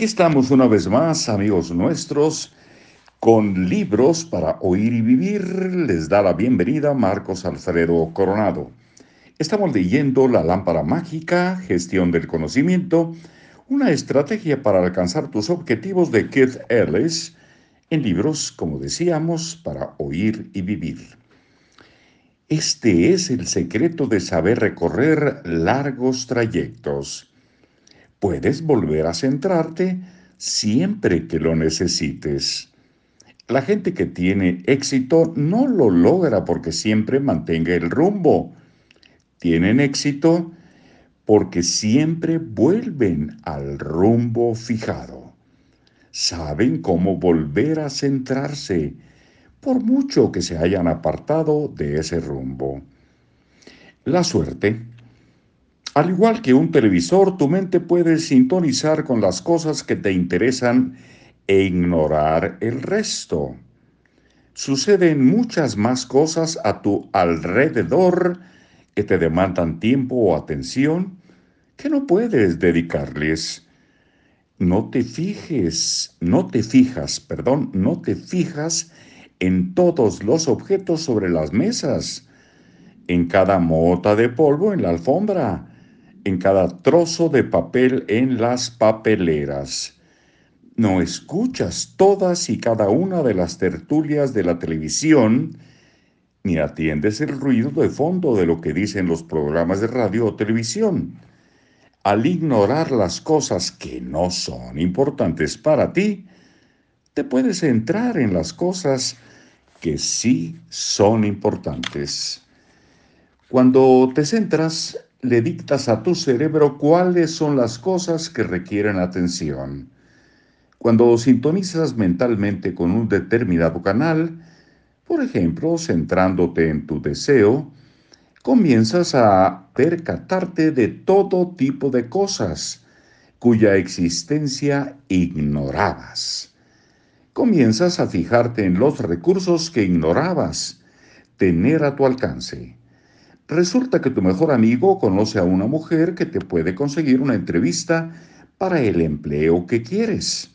Aquí estamos una vez más, amigos nuestros, con libros para oír y vivir. Les da la bienvenida Marcos Alfredo Coronado. Estamos leyendo La lámpara mágica, gestión del conocimiento, una estrategia para alcanzar tus objetivos de Keith Ellis, en libros, como decíamos, para oír y vivir. Este es el secreto de saber recorrer largos trayectos. Puedes volver a centrarte siempre que lo necesites. La gente que tiene éxito no lo logra porque siempre mantenga el rumbo. Tienen éxito porque siempre vuelven al rumbo fijado. Saben cómo volver a centrarse por mucho que se hayan apartado de ese rumbo. La suerte. Al igual que un televisor, tu mente puede sintonizar con las cosas que te interesan e ignorar el resto. Suceden muchas más cosas a tu alrededor que te demandan tiempo o atención que no puedes dedicarles. No te fijes, no te fijas, perdón, no te fijas en todos los objetos sobre las mesas, en cada mota de polvo en la alfombra, en cada trozo de papel en las papeleras. No escuchas todas y cada una de las tertulias de la televisión, ni atiendes el ruido de fondo de lo que dicen los programas de radio o televisión. Al ignorar las cosas que no son importantes para ti, te puedes centrar en las cosas que sí son importantes. Cuando te centras, le dictas a tu cerebro cuáles son las cosas que requieren atención. Cuando sintonizas mentalmente con un determinado canal, por ejemplo, centrándote en tu deseo, comienzas a percatarte de todo tipo de cosas cuya existencia ignorabas comienzas a fijarte en los recursos que ignorabas tener a tu alcance. Resulta que tu mejor amigo conoce a una mujer que te puede conseguir una entrevista para el empleo que quieres.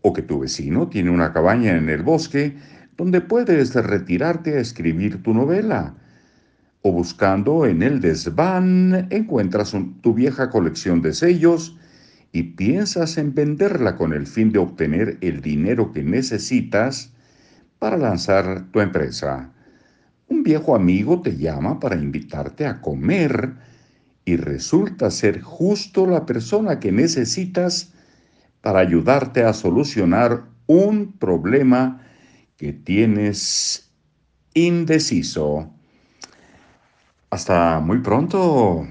O que tu vecino tiene una cabaña en el bosque donde puedes retirarte a escribir tu novela. O buscando en el desván encuentras tu vieja colección de sellos y piensas en venderla con el fin de obtener el dinero que necesitas para lanzar tu empresa. Viejo amigo te llama para invitarte a comer y resulta ser justo la persona que necesitas para ayudarte a solucionar un problema que tienes indeciso. Hasta muy pronto.